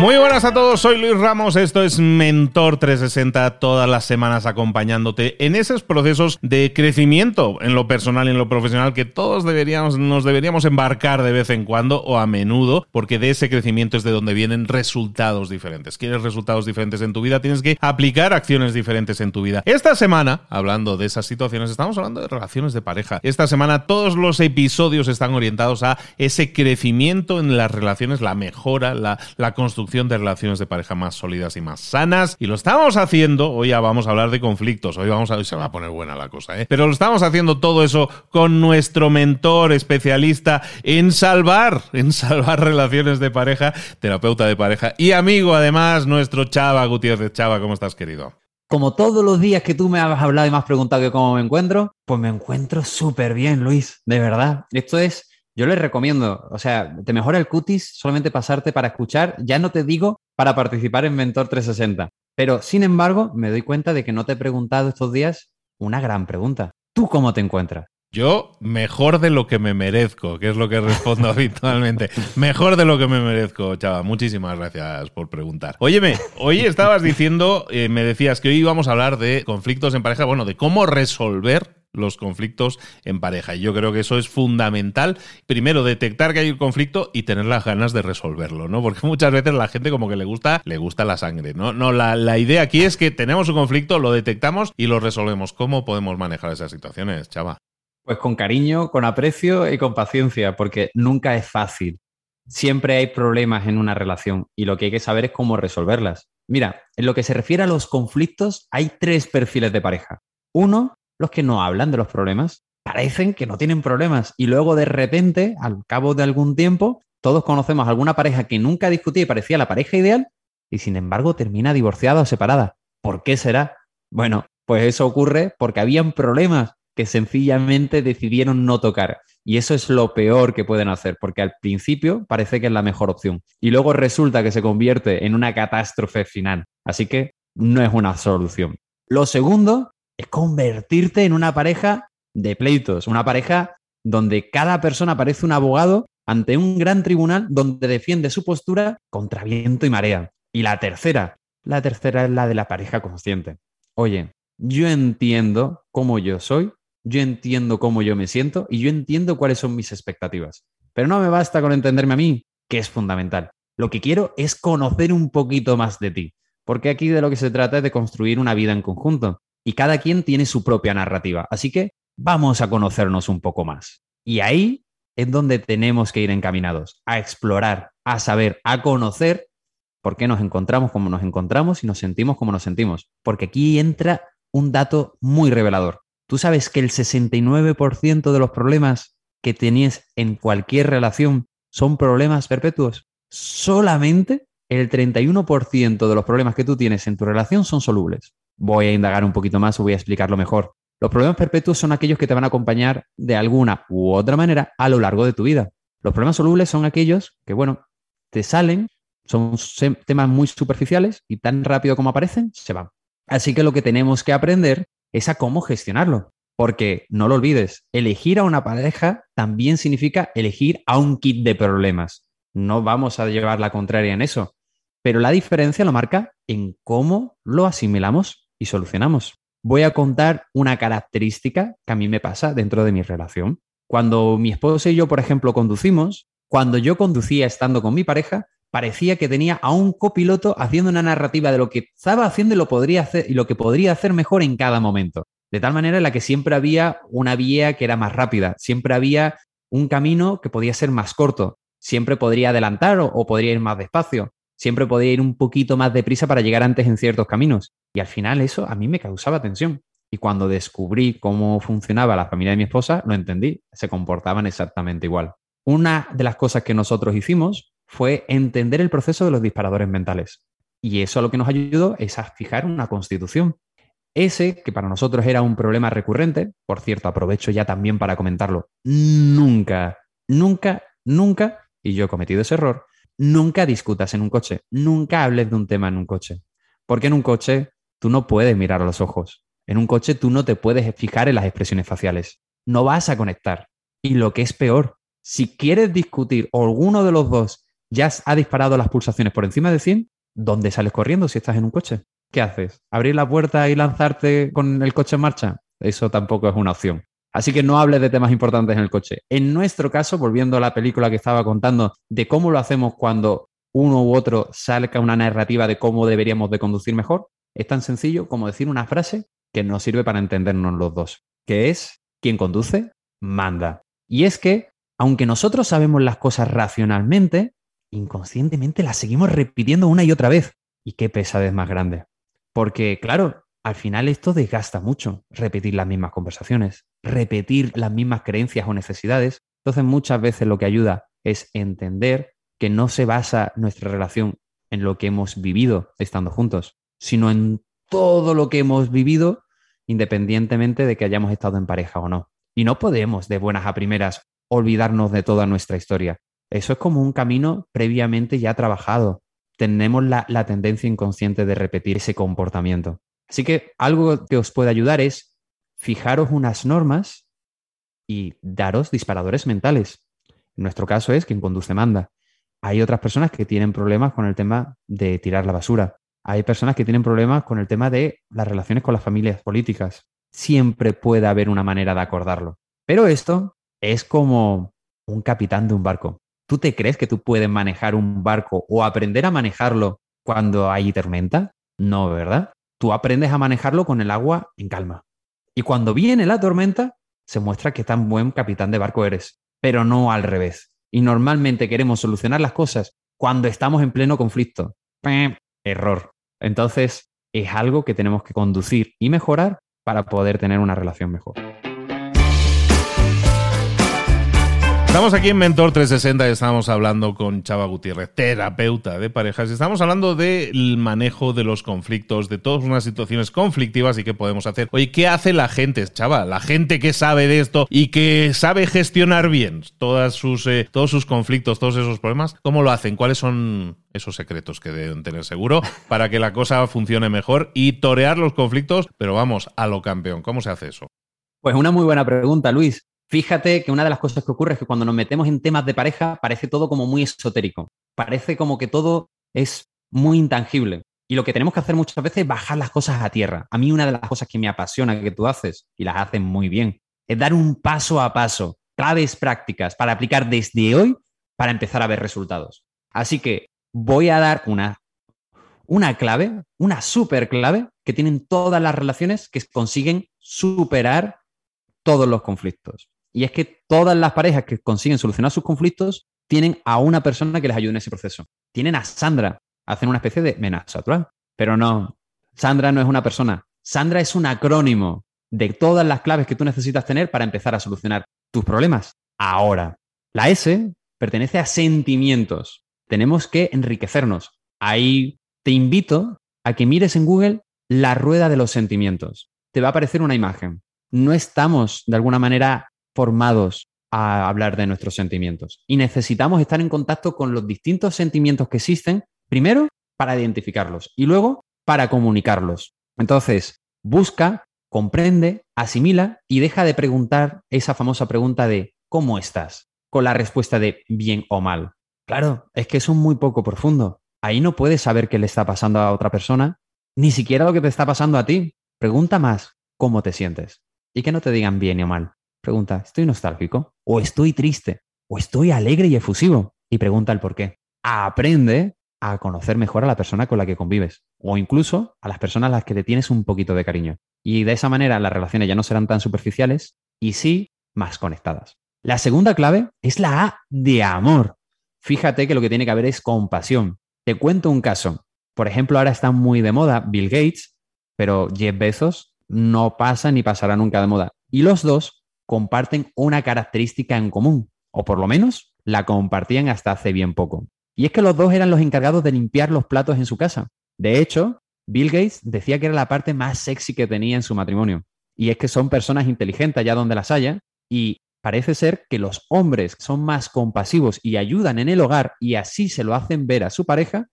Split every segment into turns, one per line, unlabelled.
Muy buenas a todos, soy Luis Ramos, esto es Mentor 360, todas las semanas acompañándote en esos procesos de crecimiento en lo personal y en lo profesional que todos deberíamos, nos deberíamos embarcar de vez en cuando o a menudo, porque de ese crecimiento es de donde vienen resultados diferentes. ¿Quieres resultados diferentes en tu vida? Tienes que aplicar acciones diferentes en tu vida. Esta semana, hablando de esas situaciones, estamos hablando de relaciones de pareja. Esta semana todos los episodios están orientados a ese crecimiento en las relaciones, la mejora, la, la construcción de relaciones de pareja más sólidas y más sanas. Y lo estamos haciendo, hoy ya vamos a hablar de conflictos, hoy vamos a, se va a poner buena la cosa, ¿eh? Pero lo estamos haciendo todo eso con nuestro mentor especialista en salvar, en salvar relaciones de pareja, terapeuta de pareja y amigo además, nuestro Chava Gutiérrez. Chava, ¿cómo estás, querido?
Como todos los días que tú me has hablado y me has preguntado que cómo me encuentro, pues me encuentro súper bien, Luis, de verdad. Esto es yo les recomiendo, o sea, te mejora el cutis solamente pasarte para escuchar, ya no te digo para participar en Mentor 360. Pero, sin embargo, me doy cuenta de que no te he preguntado estos días una gran pregunta. ¿Tú cómo te encuentras?
Yo mejor de lo que me merezco, que es lo que respondo habitualmente. Mejor de lo que me merezco, chava. Muchísimas gracias por preguntar. Óyeme, hoy estabas diciendo, eh, me decías que hoy íbamos a hablar de conflictos en pareja, bueno, de cómo resolver los conflictos en pareja. Y yo creo que eso es fundamental. Primero, detectar que hay un conflicto y tener las ganas de resolverlo, ¿no? Porque muchas veces la gente como que le gusta, le gusta la sangre, ¿no? No, la, la idea aquí es que tenemos un conflicto, lo detectamos y lo resolvemos. ¿Cómo podemos manejar esas situaciones, chava?
Pues con cariño, con aprecio y con paciencia, porque nunca es fácil. Siempre hay problemas en una relación y lo que hay que saber es cómo resolverlas. Mira, en lo que se refiere a los conflictos, hay tres perfiles de pareja. Uno los que no hablan de los problemas parecen que no tienen problemas y luego de repente, al cabo de algún tiempo, todos conocemos alguna pareja que nunca discutía y parecía la pareja ideal y sin embargo termina divorciada o separada. ¿Por qué será? Bueno, pues eso ocurre porque habían problemas que sencillamente decidieron no tocar. Y eso es lo peor que pueden hacer, porque al principio parece que es la mejor opción. Y luego resulta que se convierte en una catástrofe final. Así que no es una solución. Lo segundo es convertirte en una pareja de pleitos, una pareja donde cada persona parece un abogado ante un gran tribunal donde defiende su postura contra viento y marea. Y la tercera, la tercera es la de la pareja consciente. Oye, yo entiendo cómo yo soy, yo entiendo cómo yo me siento y yo entiendo cuáles son mis expectativas. Pero no me basta con entenderme a mí, que es fundamental. Lo que quiero es conocer un poquito más de ti, porque aquí de lo que se trata es de construir una vida en conjunto y cada quien tiene su propia narrativa. Así que vamos a conocernos un poco más. Y ahí es donde tenemos que ir encaminados, a explorar, a saber, a conocer por qué nos encontramos como nos encontramos y nos sentimos como nos sentimos. Porque aquí entra un dato muy revelador. Tú sabes que el 69% de los problemas que tenías en cualquier relación son problemas perpetuos. Solamente el 31% de los problemas que tú tienes en tu relación son solubles. Voy a indagar un poquito más o voy a explicarlo mejor. Los problemas perpetuos son aquellos que te van a acompañar de alguna u otra manera a lo largo de tu vida. Los problemas solubles son aquellos que, bueno, te salen, son temas muy superficiales y tan rápido como aparecen, se van. Así que lo que tenemos que aprender es a cómo gestionarlo. Porque no lo olvides, elegir a una pareja también significa elegir a un kit de problemas. No vamos a llevar la contraria en eso. Pero la diferencia lo marca en cómo lo asimilamos y solucionamos. Voy a contar una característica que a mí me pasa dentro de mi relación. Cuando mi esposa y yo, por ejemplo, conducimos, cuando yo conducía estando con mi pareja, parecía que tenía a un copiloto haciendo una narrativa de lo que estaba haciendo y lo, podría hacer, y lo que podría hacer mejor en cada momento. De tal manera en la que siempre había una vía que era más rápida, siempre había un camino que podía ser más corto, siempre podría adelantar o, podría ir más despacio, siempre podía ir un poquito más deprisa para llegar antes en ciertos caminos. Y al final eso a mí me causaba tensión. Y cuando descubrí cómo funcionaba la familia de mi esposa, lo entendí, se comportaban exactamente igual. Una de las cosas que nosotros hicimos fue entender el proceso de los disparadores mentales. Y eso lo que nos ayudó es a fijar una constitución. Ese, que para nosotros era un problema recurrente, por cierto, aprovecho ya también para comentarlo, nunca, nunca, nunca, y yo he cometido ese error, nunca discutas en un coche, nunca hables de un tema en un coche. Porque en un coche tú no puedes mirar a los ojos. En un coche tú no te puedes fijar en las expresiones faciales. No vas a conectar. Y lo que es peor, si quieres discutir o alguno de los dos ya ha disparado las pulsaciones por encima de 100, ¿dónde sales corriendo si estás en un coche? ¿Qué haces? ¿Abrir la puerta y lanzarte con el coche en marcha? Eso tampoco es una opción. Así que no hables de temas importantes en el coche. En nuestro caso, volviendo a la película que estaba contando de cómo lo hacemos cuando uno u otro salga una narrativa de cómo deberíamos de conducir mejor, es tan sencillo como decir una frase que nos sirve para entendernos los dos, que es, quien conduce, manda. Y es que, aunque nosotros sabemos las cosas racionalmente, inconscientemente la seguimos repitiendo una y otra vez. Y qué pesadez más grande. Porque, claro, al final esto desgasta mucho, repetir las mismas conversaciones, repetir las mismas creencias o necesidades. Entonces, muchas veces lo que ayuda es entender que no se basa nuestra relación en lo que hemos vivido estando juntos, sino en todo lo que hemos vivido independientemente de que hayamos estado en pareja o no. Y no podemos de buenas a primeras olvidarnos de toda nuestra historia. Eso es como un camino previamente ya trabajado. Tenemos la, tendencia inconsciente de repetir ese comportamiento. Así que algo que os puede ayudar es fijaros unas normas y daros disparadores mentales. En nuestro caso es quien conduce manda. Hay otras personas que tienen problemas con el tema de tirar la basura. Hay personas que tienen problemas con el tema de las relaciones con las familias políticas. Siempre puede haber una manera de acordarlo. Pero esto es como un capitán de un barco. ¿Tú te crees que tú puedes manejar un barco o aprender a manejarlo cuando hay tormenta? No, ¿verdad? Tú aprendes a manejarlo con el agua en calma. Y cuando viene la tormenta, se muestra que tan buen capitán de barco eres, pero no al revés. Y normalmente queremos solucionar las cosas cuando estamos en pleno conflicto. Error. Entonces, es algo que tenemos que conducir y mejorar para poder tener una relación mejor.
Estamos aquí en Mentor 360 y estamos hablando con Chava Gutiérrez, terapeuta de parejas. Estamos hablando del manejo de los conflictos, de todas unas situaciones conflictivas y qué podemos hacer. Oye, ¿qué hace la gente, Chava? La gente que sabe de esto y que sabe gestionar bien todas sus, eh, todos sus conflictos, todos esos problemas, ¿cómo lo hacen? ¿Cuáles son esos secretos que deben tener seguro para que la cosa funcione mejor y torear los conflictos, pero vamos, a lo campeón? ¿Cómo se hace eso?
Pues una muy buena pregunta, Luis. Fíjate que una de las cosas que ocurre es que cuando nos metemos en temas de pareja parece todo como muy esotérico, parece como que todo es muy intangible. Y lo que tenemos que hacer muchas veces es bajar las cosas a tierra. A mí una de las cosas que me apasiona que tú haces, y las haces muy bien, es dar un paso a paso, claves prácticas para aplicar desde hoy para empezar a ver resultados. Así que voy a dar una, una clave, una super clave que tienen todas las relaciones que consiguen superar todos los conflictos. Y es que todas las parejas que consiguen solucionar sus conflictos tienen a una persona que les ayude en ese proceso. Tienen a Sandra, hacen una especie de menaza natural. Pero no, Sandra no es una persona. Sandra es un acrónimo de todas las claves que tú necesitas tener para empezar a solucionar tus problemas. Ahora, la S pertenece a sentimientos. Tenemos que enriquecernos. Ahí te invito a que mires en Google la rueda de los sentimientos. Te va a aparecer una imagen. No estamos, de alguna manera, formados a hablar de nuestros sentimientos. Y necesitamos estar en contacto con los distintos sentimientos que existen, primero para identificarlos y luego para comunicarlos. Entonces, busca, comprende, asimila y deja de preguntar esa famosa pregunta de ¿cómo estás? con la respuesta de bien o mal. Claro, es que es un muy poco profundo. Ahí no puedes saber qué le está pasando a otra persona, ni siquiera lo que te está pasando a ti. Pregunta más cómo te sientes y que no te digan bien o mal. Pregunta, ¿estoy nostálgico? ¿O estoy triste? ¿O estoy alegre y efusivo? Y pregunta el por qué. Aprende a conocer mejor a la persona con la que convives o incluso a las personas a las que le tienes un poquito de cariño. Y de esa manera las relaciones ya no serán tan superficiales y sí más conectadas. La segunda clave es la A de amor. Fíjate que lo que tiene que haber es compasión. Te cuento un caso. Por ejemplo, ahora está muy de moda Bill Gates, pero Jeff Bezos no pasa ni pasará nunca de moda. Y los dos comparten una característica en común, o por lo menos la compartían hasta hace bien poco. Y es que los dos eran los encargados de limpiar los platos en su casa. De hecho, Bill Gates decía que era la parte más sexy que tenía en su matrimonio. Y es que son personas inteligentes allá donde las haya y parece ser que los hombres son más compasivos y ayudan en el hogar y así se lo hacen ver a su pareja,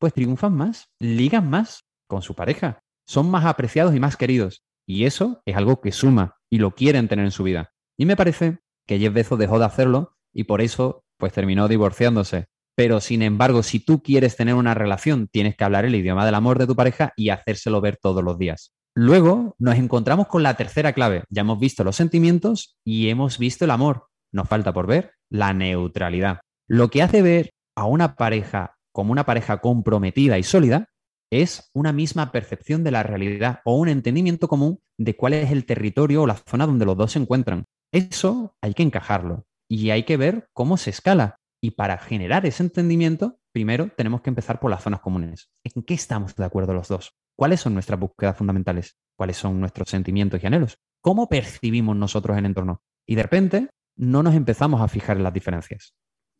pues triunfan más, ligan más con su pareja, son más apreciados y más queridos. Y eso es algo que suma y lo quieren tener en su vida. Y me parece que Jeff Bezos dejó de hacerlo y por eso pues terminó divorciándose. Pero sin embargo, si tú quieres tener una relación, tienes que hablar el idioma del amor de tu pareja y hacérselo ver todos los días. Luego nos encontramos con la tercera clave. Ya hemos visto los sentimientos y hemos visto el amor. Nos falta por ver la neutralidad. Lo que hace ver a una pareja como una pareja comprometida y sólida es una misma percepción de la realidad o un entendimiento común de cuál es el territorio o la zona donde los dos se encuentran. Eso hay que encajarlo y hay que ver cómo se escala. Y para generar ese entendimiento, primero tenemos que empezar por las zonas comunes. ¿En qué estamos de acuerdo los dos? ¿Cuáles son nuestras búsquedas fundamentales? ¿Cuáles son nuestros sentimientos y anhelos? ¿Cómo percibimos nosotros el entorno? Y de repente no nos empezamos a fijar en las diferencias.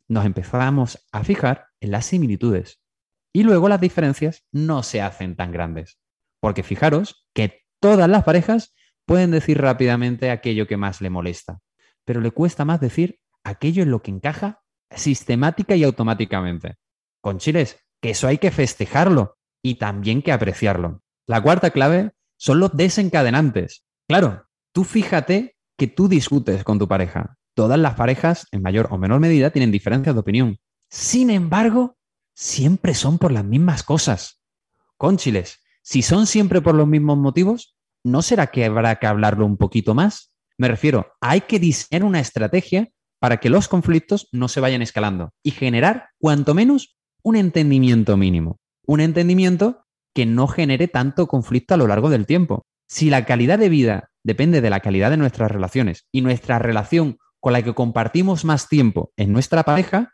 Nos empezamos a fijar en las similitudes. Y luego las diferencias no se hacen tan grandes. Porque fijaros que todas las parejas pueden decir rápidamente aquello que más le molesta, pero le cuesta más decir aquello en lo que encaja sistemática y automáticamente. Con chiles, que eso hay que festejarlo y también que apreciarlo. La cuarta clave son los desencadenantes. Claro, tú fíjate que tú discutes con tu pareja. Todas las parejas, en mayor o menor medida, tienen diferencias de opinión. Sin embargo, siempre son por las mismas cosas. Conchiles, si son siempre por los mismos motivos, ¿no será que habrá que hablarlo un poquito más? Me refiero, hay que diseñar una estrategia para que los conflictos no se vayan escalando y generar, cuanto menos, un entendimiento mínimo. Un entendimiento que no genere tanto conflicto a lo largo del tiempo. Si la calidad de vida depende de la calidad de nuestras relaciones y nuestra relación con la que compartimos más tiempo en nuestra pareja,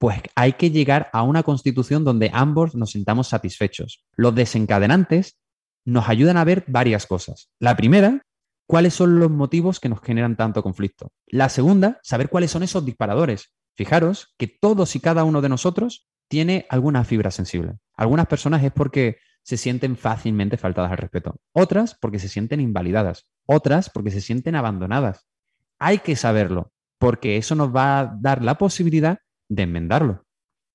pues hay que llegar a una constitución donde ambos nos sintamos satisfechos. Los desencadenantes nos ayudan a ver varias cosas. La primera cuáles son los motivos que nos generan tanto conflicto. La segunda, saber cuáles son esos disparadores. Fijaros que todos y cada uno de nosotros tiene alguna fibra sensible. Algunas personas es porque se sienten fácilmente faltadas al respeto. Otras porque se sienten invalidadas. Otras porque se sienten abandonadas. Hay que saberlo, porque eso nos va a dar la posibilidad de enmendarlo,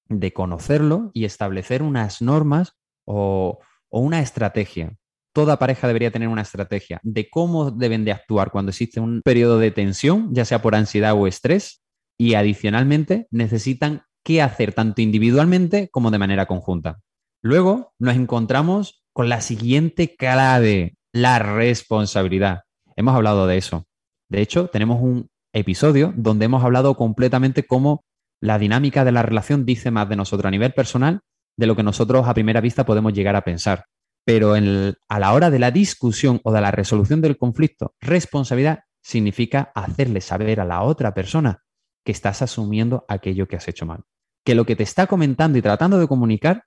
de conocerlo y establecer unas normas o, una estrategia toda pareja debería tener una estrategia de cómo deben de actuar cuando existe un periodo de tensión, ya sea por ansiedad o estrés, y adicionalmente necesitan qué hacer tanto individualmente como de manera conjunta. Luego nos encontramos con la siguiente clave, la responsabilidad. Hemos hablado de eso. De hecho, tenemos un episodio donde hemos hablado completamente cómo la dinámica de la relación dice más de nosotros a nivel personal de lo que nosotros a primera vista podemos llegar a pensar pero a la hora de la discusión o de la resolución del conflicto, responsabilidad significa hacerle saber a la otra persona que estás asumiendo aquello que has hecho mal. Que lo que te está comentando y tratando de comunicar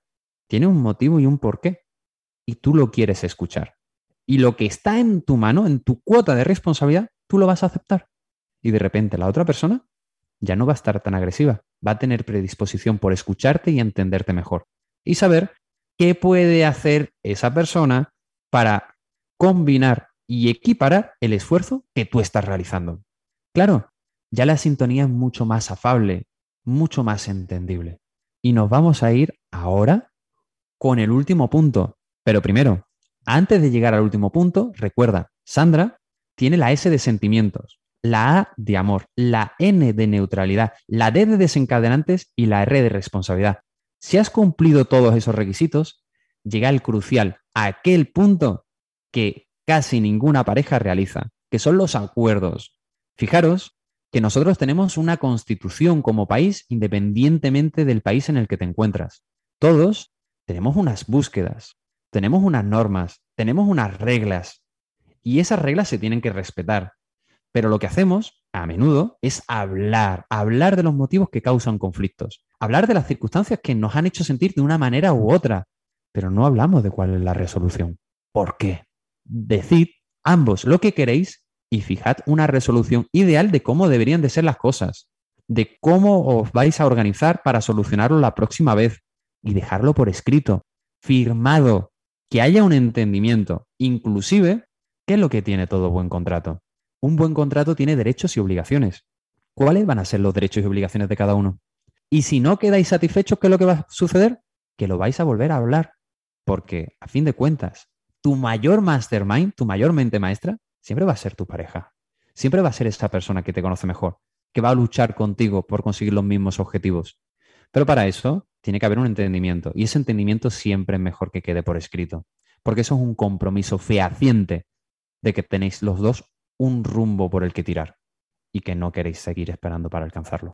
tiene un motivo y un porqué. Y tú lo quieres escuchar. Y lo que está en tu mano, en tu cuota de responsabilidad, tú lo vas a aceptar. Y de repente la otra persona ya no va a estar tan agresiva, va a tener predisposición por escucharte y entenderte mejor. Y saber qué puede hacer esa persona para combinar y equiparar el esfuerzo que tú estás realizando. Claro, ya la sintonía es mucho más afable, mucho más entendible. Y nos vamos a ir ahora con el último punto. Pero primero, antes de llegar al último punto, recuerda, Sandra tiene la S de sentimientos, la A de amor, la N de neutralidad, la D de desencadenantes y la R de responsabilidad. Si has cumplido todos esos requisitos, llega el crucial, aquel punto que casi ninguna pareja realiza, que son los acuerdos. Fijaros que nosotros tenemos una constitución como país independientemente del país en el que te encuentras. Todos tenemos unas búsquedas, tenemos unas normas, tenemos unas reglas y esas reglas se tienen que respetar. Pero lo que hacemos a menudo es hablar, hablar de los motivos que causan conflictos, hablar de las circunstancias que nos han hecho sentir de una manera u otra, pero no hablamos de cuál es la resolución. ¿Por qué? Decid ambos lo que queréis y fijad una resolución ideal de cómo deberían de ser las cosas, de cómo os vais a organizar para solucionarlo la próxima vez y dejarlo por escrito, firmado, que haya un entendimiento. Inclusive, ¿qué es lo que tiene todo buen contrato? Un buen contrato tiene derechos y obligaciones. ¿Cuáles van a ser los derechos y obligaciones de cada uno? Y si no quedáis satisfechos, ¿qué es lo que va a suceder? Que lo vais a volver a hablar. Porque, a fin de cuentas, tu mayor mastermind, tu mayor mente maestra, siempre va a ser tu pareja. Siempre va a ser esa persona que te conoce mejor, que va a luchar contigo por conseguir los mismos objetivos. Pero para eso tiene que haber un entendimiento. Y ese entendimiento siempre es mejor que quede por escrito. Porque eso es un compromiso fehaciente de que tenéis los dos un rumbo por el que tirar y que no queréis seguir esperando para alcanzarlo.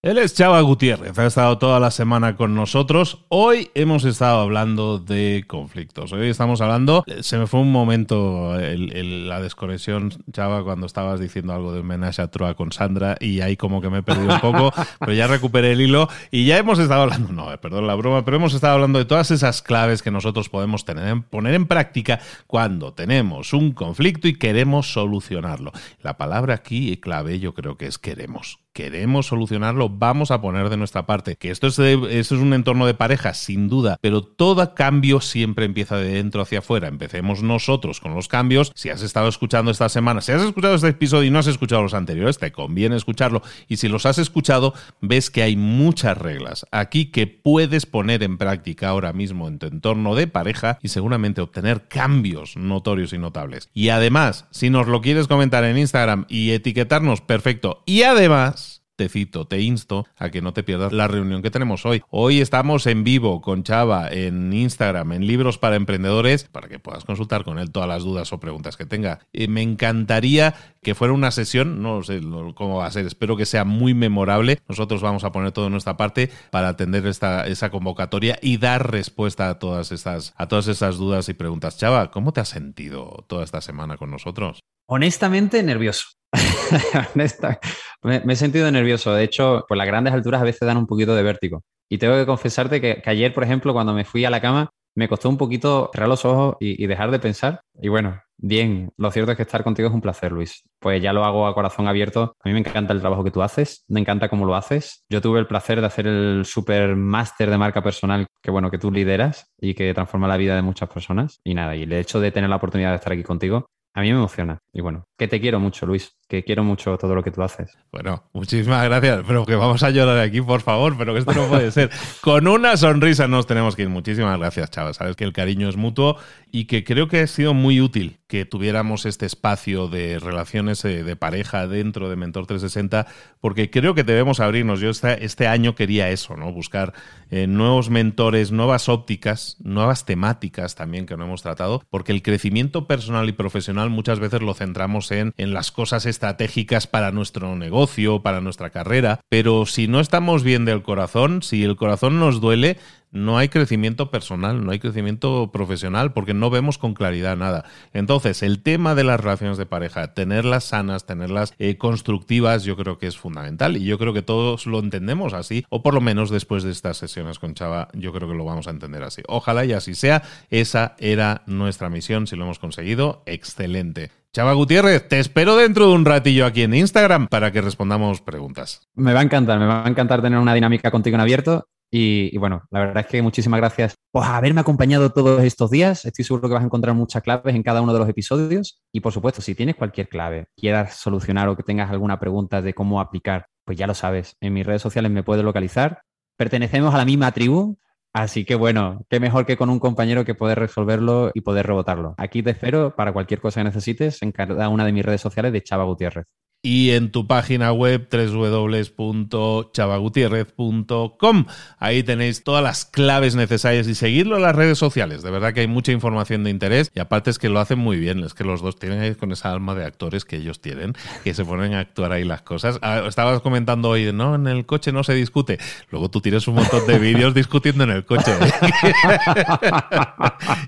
Él es Chava Gutiérrez, ha estado toda la semana con nosotros. Hoy hemos estado hablando de conflictos. Hoy estamos hablando. Se me fue un momento la desconexión, Chava, cuando estabas diciendo algo de homenaje a Troa con Sandra y ahí como que me he perdido un poco, pero ya recuperé el hilo y ya hemos estado hablando, no, eh, perdón la broma, pero hemos estado hablando de todas esas claves que nosotros podemos tener, poner en práctica cuando tenemos un conflicto y queremos solucionarlo. La palabra aquí clave yo creo que es queremos queremos solucionarlo, vamos a poner de nuestra parte. Que esto es, un entorno de pareja, sin duda, pero todo cambio siempre empieza de dentro hacia afuera. Empecemos nosotros con los cambios. Si has estado escuchando esta semana, si has escuchado este episodio y no has escuchado los anteriores, te conviene escucharlo. Y si los has escuchado, ves que hay muchas reglas aquí que puedes poner en práctica ahora mismo en tu entorno de pareja y seguramente obtener cambios notorios y notables. Y además, si nos lo quieres comentar en Instagram y etiquetarnos, perfecto. Y además, te cito, te insto a que no te pierdas la reunión que tenemos hoy. Hoy estamos en vivo con Chava en Instagram, en Libros para Emprendedores, para que puedas consultar con él todas las dudas o preguntas que tenga. Eh, me encantaría que fuera una sesión, no sé cómo va a ser, espero que sea muy memorable. Nosotros vamos a poner todo en nuestra parte para atender esta, esa convocatoria y dar respuesta a todas, estas, a todas esas dudas y preguntas. Chava, ¿cómo te has sentido toda esta semana con nosotros?
Honestamente, nervioso. me, he sentido nervioso. De hecho, pues las grandes alturas a veces dan un poquito de vértigo. Y tengo que confesarte que, ayer, por ejemplo, cuando me fui a la cama, me costó un poquito cerrar los ojos y, dejar de pensar. Y bueno, bien, lo cierto es que estar contigo es un placer, Luis. Pues ya lo hago a corazón abierto. A mí me encanta el trabajo que tú haces, me encanta cómo lo haces. Yo tuve el placer de hacer el super máster de marca personal que, bueno, que tú lideras y que transforma la vida de muchas personas. Y nada, y el hecho de tener la oportunidad de estar aquí contigo a mí me emociona. Y bueno, que te quiero mucho, Luis, que quiero mucho todo lo que tú haces.
Bueno, muchísimas gracias, pero que vamos a llorar aquí, por favor, pero que esto no puede ser. Con una sonrisa nos tenemos que ir. Muchísimas gracias, chavos. Sabes que el cariño es mutuo y que creo que ha sido muy útil que tuviéramos este espacio de relaciones eh, de pareja dentro de Mentor 360, porque creo que debemos abrirnos. Yo este, este año quería eso, ¿no? Buscar eh, nuevos mentores, nuevas ópticas, nuevas temáticas también que no hemos tratado, porque el crecimiento personal y profesional muchas veces lo centramos en, en las cosas estratégicas para nuestro negocio, para nuestra carrera, pero si no estamos bien del corazón, si el corazón nos duele, no hay crecimiento personal, no hay crecimiento profesional, porque no vemos con claridad nada. Entonces, el tema de las relaciones de pareja, tenerlas sanas, tenerlas eh, constructivas, yo creo que es fundamental y yo creo que todos lo entendemos así, o por lo menos después de estas sesiones con Chava, yo creo que lo vamos a entender así. Ojalá y así sea. Esa era nuestra misión, si lo hemos conseguido, excelente. Chava Gutiérrez, te espero dentro de un ratillo aquí en Instagram para que respondamos preguntas.
Me va a encantar, me va a encantar tener una dinámica contigo en abierto y, bueno, la verdad es que muchísimas gracias por haberme acompañado todos estos días. Estoy seguro que vas a encontrar muchas claves en cada uno de los episodios. Y por supuesto, si tienes cualquier clave, quieras solucionar o que tengas alguna pregunta de cómo aplicar, pues ya lo sabes. En mis redes sociales me puedes localizar. Pertenecemos a la misma tribu, Así que bueno, qué mejor que con un compañero que poder resolverlo y poder rebotarlo. Aquí te espero para cualquier cosa que necesites en cada una de mis redes sociales de Chava Gutiérrez
y en tu página web www.chavagutierrez.com. Ahí tenéis todas las claves necesarias y seguirlo en las redes sociales. De verdad que hay mucha información de interés y aparte es que lo hacen muy bien. Es que los dos tienen ahí con esa alma de actores que ellos tienen, que se ponen a actuar ahí las cosas. Ah, estabas comentando hoy, no, en el coche no se discute. Luego tú tienes un montón de vídeos discutiendo en el coche.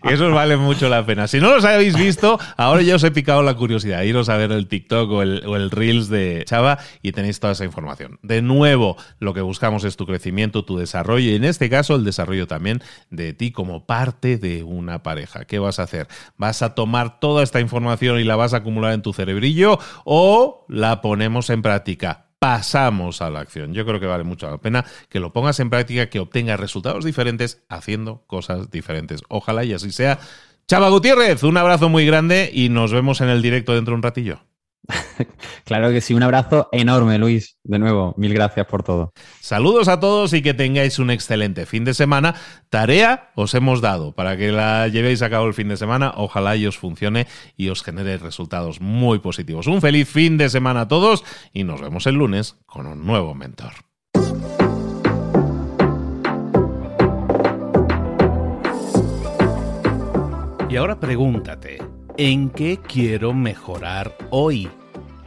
y eso vale mucho la pena. Si no los habéis visto, ahora ya os he picado la curiosidad. Iros a ver el TikTok o el, o el reels de Chava y tenéis toda esa información. De nuevo, lo que buscamos es tu crecimiento, tu desarrollo y en este caso el desarrollo también de ti como parte de una pareja. ¿Qué vas a hacer? ¿Vas a tomar toda esta información y la vas a acumular en tu cerebrillo o la ponemos en práctica? pasamos a la acción. Yo creo que vale mucho la pena que lo pongas en práctica, que obtengas resultados diferentes haciendo cosas diferentes. Ojalá y así sea. Chava Gutiérrez, un abrazo muy grande y nos vemos en el directo dentro de un ratillo.
claro que sí, un abrazo enorme, Luis. De nuevo, mil gracias por todo.
Saludos a todos y que tengáis un excelente fin de semana. Tarea os hemos dado para que la llevéis a cabo el fin de semana. Ojalá y os funcione y os genere resultados muy positivos. Un feliz fin de semana a todos y nos vemos el lunes con un nuevo mentor. Y ahora pregúntate. ¿En qué quiero mejorar hoy?